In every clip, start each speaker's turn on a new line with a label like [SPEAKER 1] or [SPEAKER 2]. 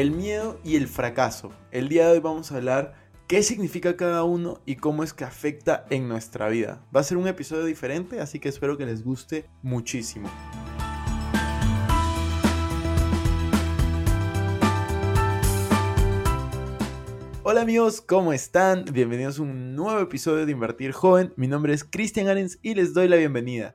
[SPEAKER 1] el miedo y el fracaso. El día de hoy vamos a hablar qué significa cada uno y cómo es que afecta en nuestra vida. Va a ser un episodio diferente, así que espero que les guste muchísimo. Hola amigos, ¿cómo están? Bienvenidos a un nuevo episodio de Invertir Joven. Mi nombre es Cristian Arens y les doy la bienvenida.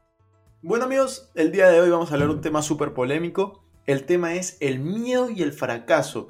[SPEAKER 1] Bueno amigos, el día de hoy vamos a hablar de un tema súper polémico. El tema es el miedo y el fracaso.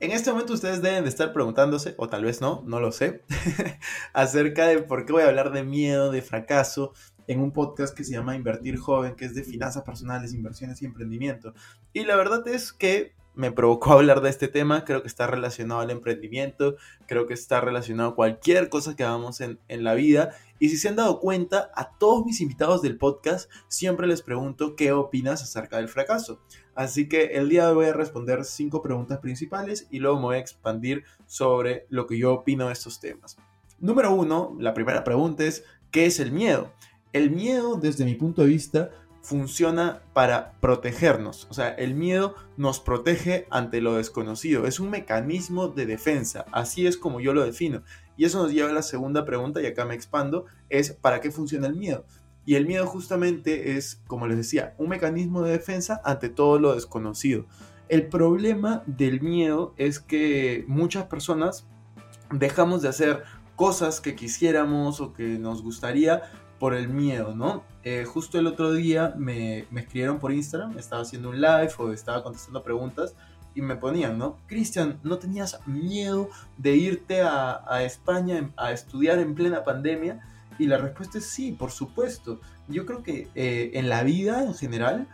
[SPEAKER 1] En este momento ustedes deben de estar preguntándose, o tal vez no, no lo sé, acerca de por qué voy a hablar de miedo, de fracaso, en un podcast que se llama Invertir Joven, que es de finanzas personales, inversiones y emprendimiento. Y la verdad es que me provocó hablar de este tema, creo que está relacionado al emprendimiento, creo que está relacionado a cualquier cosa que hagamos en, en la vida y si se han dado cuenta, a todos mis invitados del podcast siempre les pregunto qué opinas acerca del fracaso. Así que el día de hoy voy a responder cinco preguntas principales y luego me voy a expandir sobre lo que yo opino de estos temas. Número uno, la primera pregunta es, ¿qué es el miedo? El miedo, desde mi punto de vista, funciona para protegernos. O sea, el miedo nos protege ante lo desconocido. Es un mecanismo de defensa. Así es como yo lo defino. Y eso nos lleva a la segunda pregunta, y acá me expando, es ¿para qué funciona el miedo? Y el miedo justamente es, como les decía, un mecanismo de defensa ante todo lo desconocido. El problema del miedo es que muchas personas dejamos de hacer cosas que quisiéramos o que nos gustaría por el miedo, ¿no? Eh, justo el otro día me, me escribieron por Instagram, estaba haciendo un live o estaba contestando preguntas y me ponían, ¿no? Cristian, ¿no tenías miedo de irte a, España a estudiar en plena pandemia? Y la respuesta es sí, por supuesto. Yo creo que eh, en la vida en general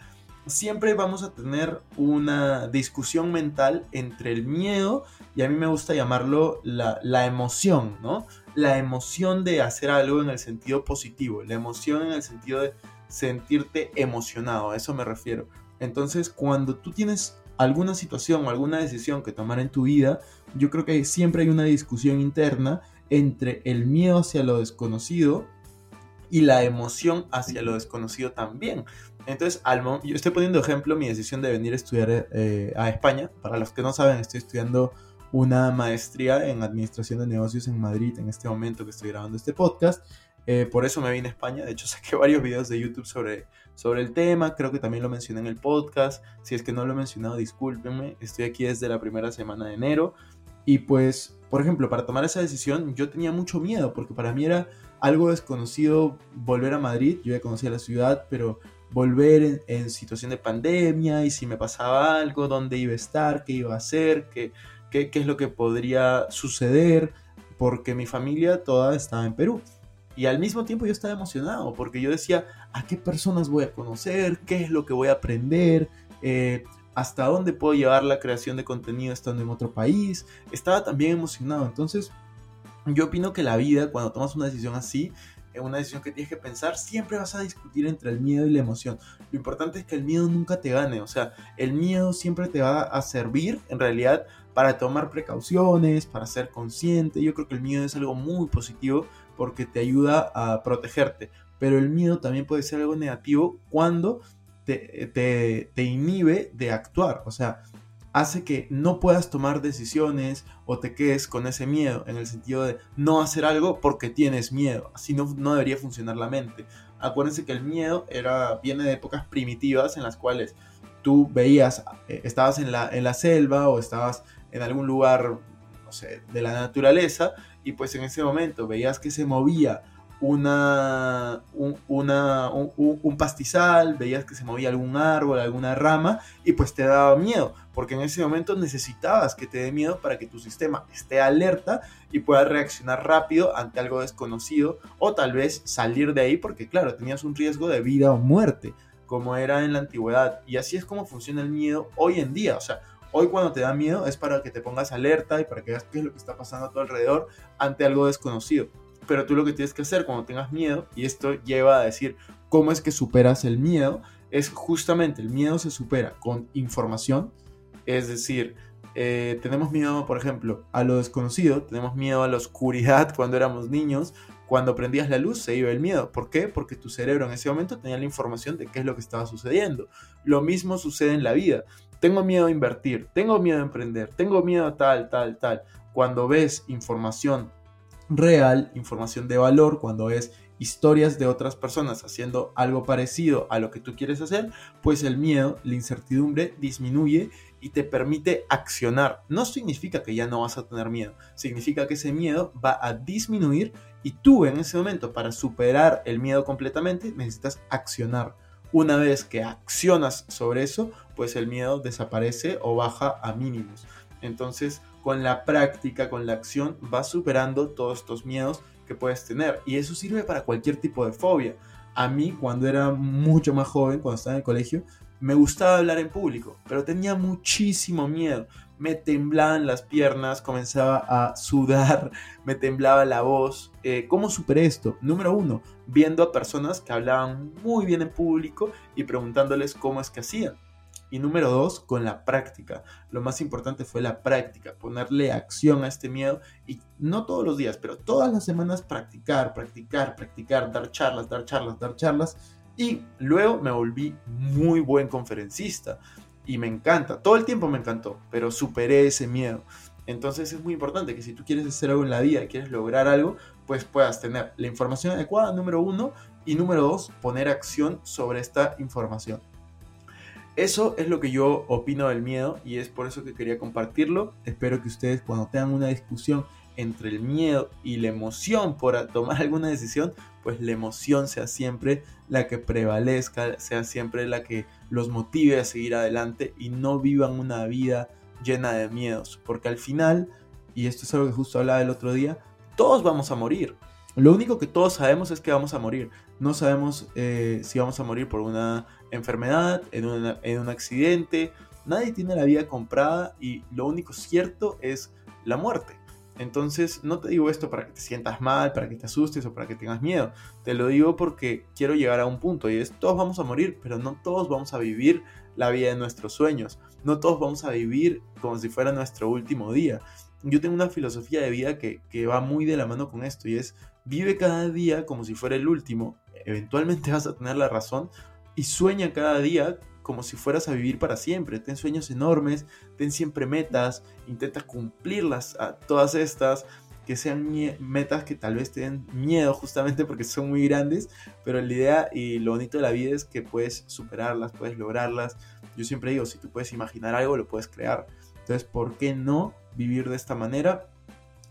[SPEAKER 1] siempre vamos a tener una discusión mental entre el miedo y a mí me gusta llamarlo la, la emoción, ¿no? La emoción de hacer algo en el sentido positivo, la emoción en el sentido de sentirte emocionado, a eso me refiero. Entonces, cuando tú tienes alguna situación o alguna decisión que tomar en tu vida, yo creo que siempre hay una discusión interna entre el miedo hacia lo desconocido y la emoción hacia lo desconocido también. Entonces, yo estoy poniendo ejemplo mi decisión de venir a estudiar eh, a España. Para los que no saben, estoy estudiando una maestría en administración de negocios en Madrid en este momento que estoy grabando este podcast. Eh, por eso me vine a España. De hecho, saqué varios videos de YouTube sobre, sobre el tema. Creo que también lo mencioné en el podcast. Si es que no lo he mencionado, discúlpenme. Estoy aquí desde la primera semana de enero. Y pues, por ejemplo, para tomar esa decisión yo tenía mucho miedo porque para mí era algo desconocido volver a Madrid. Yo ya conocía la ciudad, pero volver en, situación de pandemia y si me pasaba algo, dónde iba a estar, qué iba a hacer, qué, qué, qué es lo que podría suceder, porque mi familia toda estaba en Perú. Y al mismo tiempo yo estaba emocionado porque yo decía, ¿a qué personas voy a conocer? ¿Qué es lo que voy a aprender? Eh, ¿Hasta dónde puedo llevar la creación de contenido estando en otro país? Estaba también emocionado. Entonces, yo opino que la vida, cuando tomas una decisión así, es una decisión que tienes que pensar, siempre vas a discutir entre el miedo y la emoción. Lo importante es que el miedo nunca te gane. O sea, el miedo siempre te va a servir, en realidad, para tomar precauciones, para ser consciente. Yo creo que el miedo es algo muy positivo porque te ayuda a protegerte. Pero el miedo también puede ser algo negativo cuando te, te, inhibe de actuar. O sea, hace que no puedas tomar decisiones o te quedes con ese miedo, en el sentido de no hacer algo porque tienes miedo. Así no, no debería funcionar la mente. Acuérdense que el miedo era, viene de épocas primitivas en las cuales tú veías, eh, estabas en la, en la selva o estabas en algún lugar, no sé, de la naturaleza y pues en ese momento veías que se movía una, un, una, un, pastizal, veías que se movía algún árbol, alguna rama, y pues te daba miedo, porque en ese momento necesitabas que te dé miedo para que tu sistema esté alerta y pueda reaccionar rápido ante algo desconocido, o tal vez salir de ahí, porque claro, tenías un riesgo de vida o muerte, como era en la antigüedad. Y así es como funciona el miedo hoy en día, o sea, Hoy cuando te da miedo es para que te pongas alerta y para que veas qué es lo que está pasando a tu alrededor ante algo desconocido. Pero tú lo que tienes que hacer cuando tengas miedo, y esto lleva a decir cómo es que superas el miedo, es justamente el miedo se supera con información, es decir, eh, tenemos miedo, por ejemplo, a lo desconocido, tenemos miedo a la oscuridad cuando éramos niños, cuando prendías la luz se iba el miedo. ¿Por qué? Porque tu cerebro en ese momento tenía la información de qué es lo que estaba sucediendo. Lo mismo sucede en la vida. Tengo miedo a invertir, tengo miedo a emprender, tengo miedo a tal, tal, tal. Cuando ves información real, información de valor, cuando ves historias de otras personas haciendo algo parecido a lo que tú quieres hacer, pues el miedo, la incertidumbre disminuye y te permite accionar. No significa que ya no vas a tener miedo, significa que ese miedo va a disminuir y tú en ese momento para superar el miedo completamente necesitas accionar. Una vez que accionas sobre eso, pues el miedo desaparece o baja a mínimos. Entonces, con la práctica, con la acción, vas superando todos estos miedos que puedes tener. Y eso sirve para cualquier tipo de fobia. A mí, cuando era mucho más joven, cuando estaba en el colegio, me gustaba hablar en público, pero tenía muchísimo miedo. Me temblaban las piernas, comenzaba a sudar, me temblaba la voz. Eh, ¿Cómo superé esto? Número uno, viendo a personas que hablaban muy bien en público y preguntándoles cómo es que hacían. Y número dos, con la práctica. Lo más importante fue la práctica, ponerle acción a este miedo y no todos los días, pero todas las semanas practicar, practicar, practicar, dar charlas, dar charlas, dar charlas. Y luego me volví muy buen conferencista y me encanta, todo el tiempo me encantó, pero superé ese miedo. Entonces es muy importante que si tú quieres hacer algo en la vida, quieres lograr algo, pues puedas tener la información adecuada, número uno, y número dos, poner acción sobre esta información. Eso es lo que yo opino del miedo y es por eso que quería compartirlo. Espero que ustedes cuando tengan una discusión entre el miedo y la emoción por tomar alguna decisión, pues la emoción sea siempre la que prevalezca, sea siempre la que los motive a seguir adelante y no vivan una vida llena de miedos. Porque al final, y esto es algo que justo hablaba el otro día, todos vamos a morir. Lo único que todos sabemos es que vamos a morir. No sabemos eh, si vamos a morir por una enfermedad, en, un accidente. Nadie tiene la vida comprada y lo único cierto es la muerte. Entonces no te digo esto para que te sientas mal, para que te asustes o para que tengas miedo. Te lo digo porque quiero llegar a un punto y es todos vamos a morir, pero no todos vamos a vivir la vida de nuestros sueños. No todos vamos a vivir como si fuera nuestro último día. Yo tengo una filosofía de vida que, que va muy de la mano con esto y es Vive cada día como si fuera el último. Eventualmente vas a tener la razón. Y sueña cada día como si fueras a vivir para siempre. Ten sueños enormes, ten siempre metas, intenta cumplirlas a todas estas, que sean metas que tal vez te den miedo justamente porque son muy grandes, pero la idea y lo bonito de la vida es que puedes superarlas, puedes lograrlas. Yo siempre digo, si tú puedes imaginar algo, lo puedes crear. Entonces, ¿por qué no vivir de esta manera?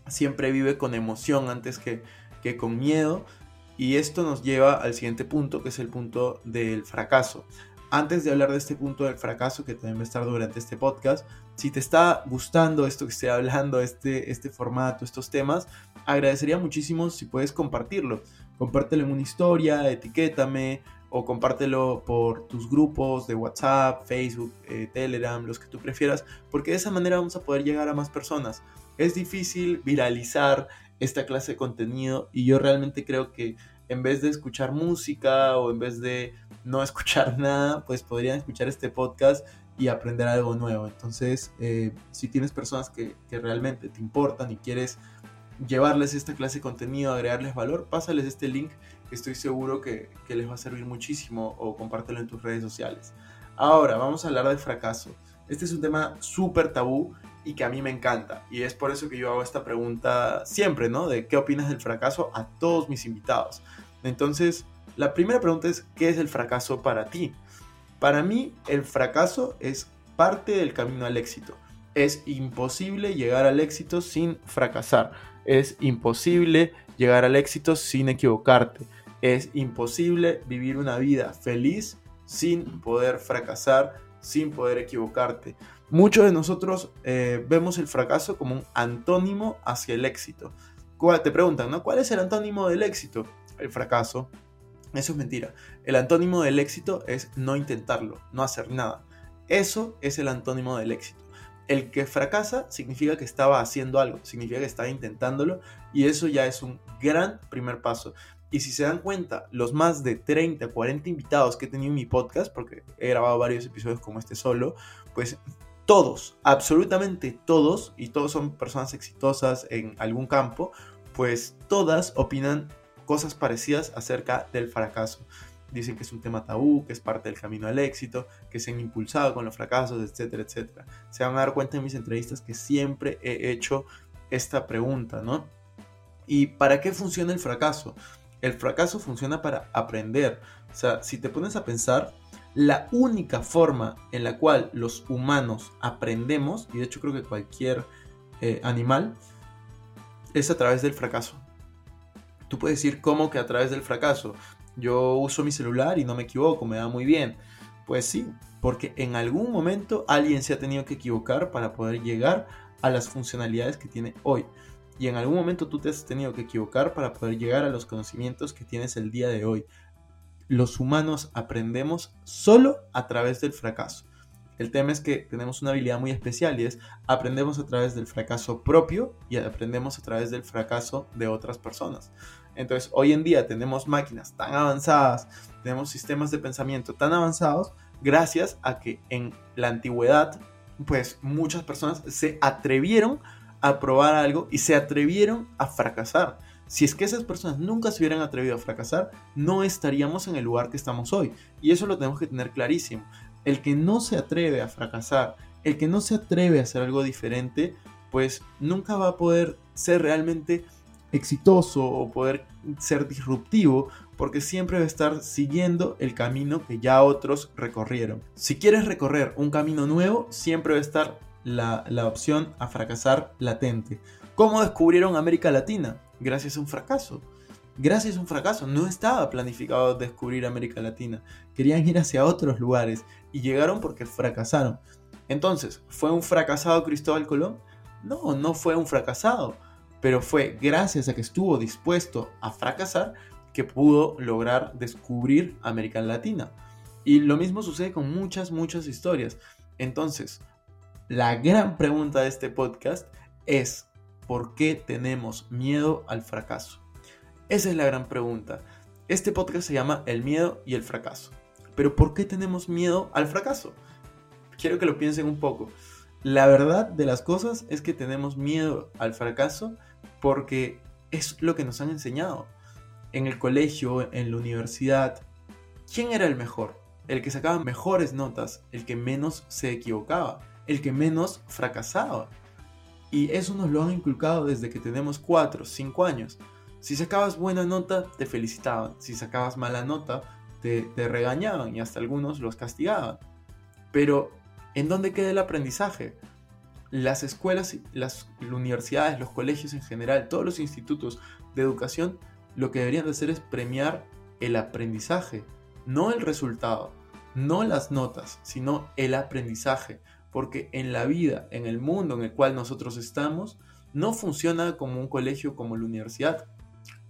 [SPEAKER 1] Siempre vive con emoción antes que que con miedo. Y esto nos lleva al siguiente punto, que es el punto del fracaso. Antes de hablar de este punto del fracaso, que también va a estar durante este podcast, si te está gustando esto que estoy hablando, este, este formato, estos temas, agradecería muchísimo si puedes compartirlo. Compártelo en una historia, etiquétame o compártelo por tus grupos de WhatsApp, Facebook, eh, Telegram, los que tú prefieras, porque de esa manera vamos a poder llegar a más personas. Es difícil viralizar esta clase de contenido y yo realmente creo que en vez de escuchar música o en vez de no escuchar nada, pues podrían escuchar este podcast y aprender algo nuevo. Entonces, eh, si tienes personas que, realmente te importan y quieres llevarles esta clase de contenido, agregarles valor, pásales este link que estoy seguro que, les va a servir muchísimo o compártelo en tus redes sociales. Ahora, vamos a hablar del fracaso. Este es un tema súper tabú y que a mí me encanta. Y es por eso que yo hago esta pregunta siempre, ¿no? De qué opinas del fracaso a todos mis invitados. Entonces, la primera pregunta es, ¿qué es el fracaso para ti? Para mí, el fracaso es parte del camino al éxito. Es imposible llegar al éxito sin fracasar. Es imposible llegar al éxito sin equivocarte. Es imposible vivir una vida feliz sin poder fracasar, sin poder equivocarte. Muchos de nosotros eh, vemos el fracaso como un antónimo hacia el éxito. Te preguntan, ¿no? ¿Cuál es el antónimo del éxito? El fracaso. Eso es mentira. El antónimo del éxito es no intentarlo, no hacer nada. Eso es el antónimo del éxito. El que fracasa significa que estaba haciendo algo, significa que estaba intentándolo y eso ya es un gran primer paso. Y si se dan cuenta, los más de 30, 40 invitados que he tenido en mi podcast, porque he grabado varios episodios como este solo, pues todos, absolutamente todos, y todos son personas exitosas en algún campo, pues todas opinan cosas parecidas acerca del fracaso. Dicen que es un tema tabú, que es parte del camino al éxito, que se han impulsado con los fracasos, etcétera, etcétera. Se van a dar cuenta en mis entrevistas que siempre he hecho esta pregunta, ¿no? ¿Y para qué funciona el fracaso? El fracaso funciona para aprender. O sea, si te pones a pensar, la única forma en la cual los humanos aprendemos, y de hecho creo que cualquier eh, animal, es a través del fracaso. Tú puedes decir cómo que a través del fracaso. Yo uso mi celular y no me equivoco, me da muy bien. Pues sí, porque en algún momento alguien se ha tenido que equivocar para poder llegar a las funcionalidades que tiene hoy. Y en algún momento tú te has tenido que equivocar para poder llegar a los conocimientos que tienes el día de hoy. Los humanos aprendemos solo a través del fracaso. El tema es que tenemos una habilidad muy especial y es aprendemos a través del fracaso propio y aprendemos a través del fracaso de otras personas. Entonces, hoy en día tenemos máquinas tan avanzadas, tenemos sistemas de pensamiento tan avanzados, gracias a que en la antigüedad, pues muchas personas se atrevieron a probar algo y se atrevieron a fracasar. Si es que esas personas nunca se hubieran atrevido a fracasar, no estaríamos en el lugar que estamos hoy. Y eso lo tenemos que tener clarísimo. El que no se atreve a fracasar, el que no se atreve a hacer algo diferente, pues nunca va a poder ser realmente exitoso o poder ser disruptivo porque siempre va a estar siguiendo el camino que ya otros recorrieron. Si quieres recorrer un camino nuevo, siempre va a estar la, la opción a fracasar latente. ¿Cómo descubrieron América Latina? Gracias a un fracaso. Gracias a un fracaso. No estaba planificado descubrir América Latina. Querían ir hacia otros lugares y llegaron porque fracasaron. Entonces, ¿fue un fracasado Cristóbal Colón? No, no fue un fracasado pero fue gracias a que estuvo dispuesto a fracasar que pudo lograr descubrir América Latina. Y lo mismo sucede con muchas, muchas historias. Entonces, la gran pregunta de este podcast es, ¿por qué tenemos miedo al fracaso? Esa es la gran pregunta. Este podcast se llama El miedo y el fracaso. Pero ¿por qué tenemos miedo al fracaso? Quiero que lo piensen un poco. La verdad de las cosas es que tenemos miedo al fracaso porque es lo que nos han enseñado. En el colegio, en la universidad, ¿quién era el mejor? El que sacaba mejores notas, el que menos se equivocaba, el que menos fracasaba. Y eso nos lo han inculcado desde que tenemos 4, 5 años. Si sacabas buena nota, te felicitaban. Si sacabas mala nota, te, te regañaban y hasta algunos los castigaban. Pero ¿En dónde queda el aprendizaje? Las escuelas, las universidades, los colegios en general, todos los institutos de educación, lo que deberían de hacer es premiar el aprendizaje, no el resultado, no las notas, sino el aprendizaje. Porque en la vida, en el mundo en el cual nosotros estamos, no funciona como un colegio, como la universidad.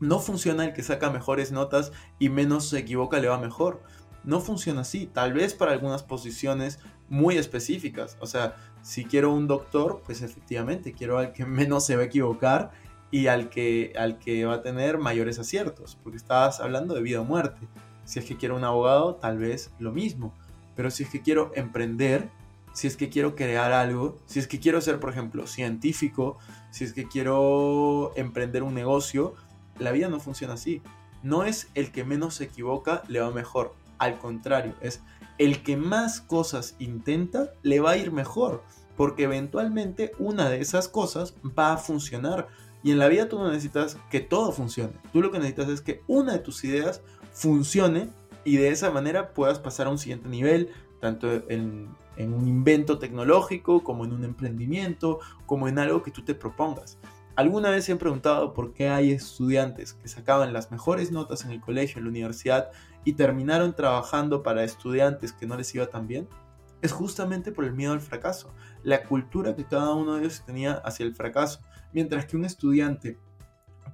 [SPEAKER 1] No funciona el que saca mejores notas y menos se equivoca le va mejor. No funciona así. Tal vez para algunas posiciones muy específicas. O sea, si quiero un doctor, pues efectivamente quiero al que menos se va a equivocar y al que, al que va a tener mayores aciertos, porque estás hablando de vida o muerte. Si es que quiero un abogado, tal vez lo mismo. Pero si es que quiero emprender, si es que quiero crear algo, si es que quiero ser, por ejemplo, científico, si es que quiero emprender un negocio, la vida no funciona así. No es el que menos se equivoca, le va mejor. Al contrario, es el que más cosas intenta le va a ir mejor, porque eventualmente una de esas cosas va a funcionar. Y en la vida tú no necesitas que todo funcione. Tú lo que necesitas es que una de tus ideas funcione y de esa manera puedas pasar a un siguiente nivel, tanto en, en un invento tecnológico como en un emprendimiento, como en algo que tú te propongas. ¿Alguna vez se han preguntado por qué hay estudiantes que sacaban las mejores notas en el colegio, en la universidad y terminaron trabajando para estudiantes que no les iba tan bien? Es justamente por el miedo al fracaso, la cultura que cada uno de ellos tenía hacia el fracaso, mientras que un estudiante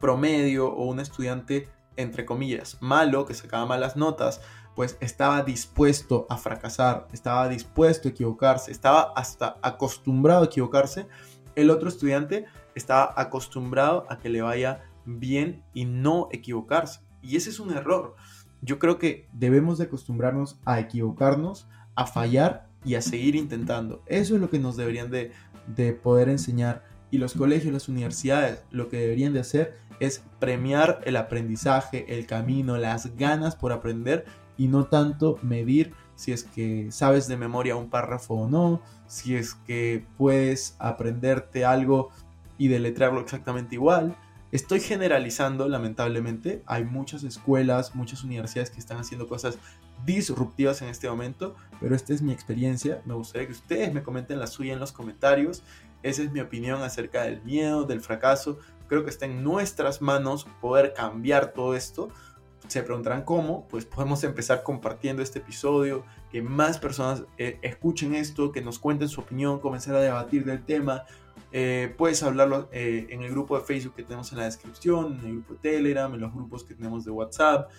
[SPEAKER 1] promedio o un estudiante entre comillas malo, que sacaba malas notas, pues estaba dispuesto a fracasar, estaba dispuesto a equivocarse, estaba hasta acostumbrado a equivocarse, el otro estudiante estaba acostumbrado a que le vaya bien y no equivocarse. Y ese es un error. Yo creo que debemos de acostumbrarnos a equivocarnos, a fallar y a seguir intentando. Eso es lo que nos deberían de, de poder enseñar. Y los colegios, las universidades, lo que deberían de hacer es premiar el aprendizaje, el camino, las ganas por aprender y no tanto medir si es que sabes de memoria un párrafo o no, si es que puedes aprenderte algo y deletrearlo exactamente igual. Estoy generalizando, lamentablemente. Hay muchas escuelas, muchas universidades que están haciendo cosas disruptivas en este momento, pero esta es mi experiencia. Me gustaría que ustedes me comenten la suya en los comentarios. Esa es mi opinión acerca del miedo, del fracaso. Creo que está en nuestras manos poder cambiar todo esto. Se preguntarán cómo, pues podemos empezar compartiendo este episodio, que más personas eh, escuchen esto, que nos cuenten su opinión, comenzar a debatir del tema. Eh, puedes hablarlo eh, en el grupo de Facebook que tenemos en la descripción, en el grupo de Telegram, en los grupos que tenemos de WhatsApp.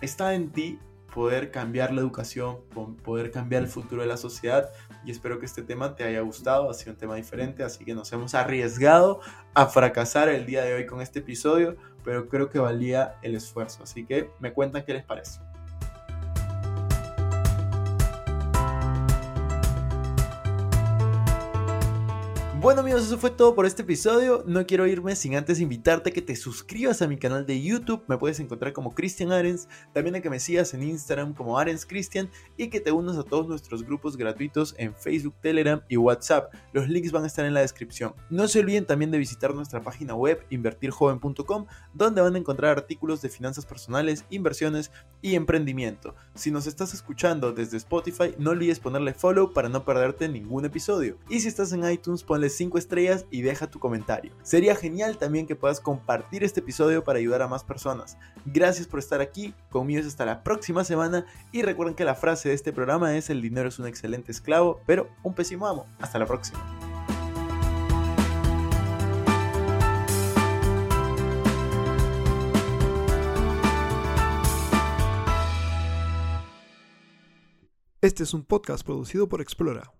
[SPEAKER 1] Está en ti poder cambiar la educación, poder cambiar el futuro de la sociedad y espero que este tema te haya gustado, ha sido un tema diferente, así que nos hemos arriesgado a fracasar el día de hoy con este episodio, pero creo que valía el esfuerzo, así que me cuentan qué les parece. Bueno amigos, eso fue todo por este episodio. No quiero irme sin antes invitarte a que te suscribas a mi canal de YouTube. Me puedes encontrar como Cristian Arens. También a que me sigas en Instagram como Arens Cristian y que te unas a todos nuestros grupos gratuitos en Facebook, Telegram y WhatsApp. Los links van a estar en la descripción. No se olviden también de visitar nuestra página web invertirjoven.com donde van a encontrar artículos de finanzas personales, inversiones y emprendimiento. Si nos estás escuchando desde Spotify, no olvides ponerle follow para no perderte ningún episodio. Y si estás en iTunes, ponle 5 estrellas y deja tu comentario. Sería genial también que puedas compartir este episodio para ayudar a más personas. Gracias por estar aquí, conmigo hasta la próxima semana y recuerden que la frase de este programa es el dinero es un excelente esclavo, pero un pésimo amo. Hasta la próxima.
[SPEAKER 2] Este es un podcast producido por Explora.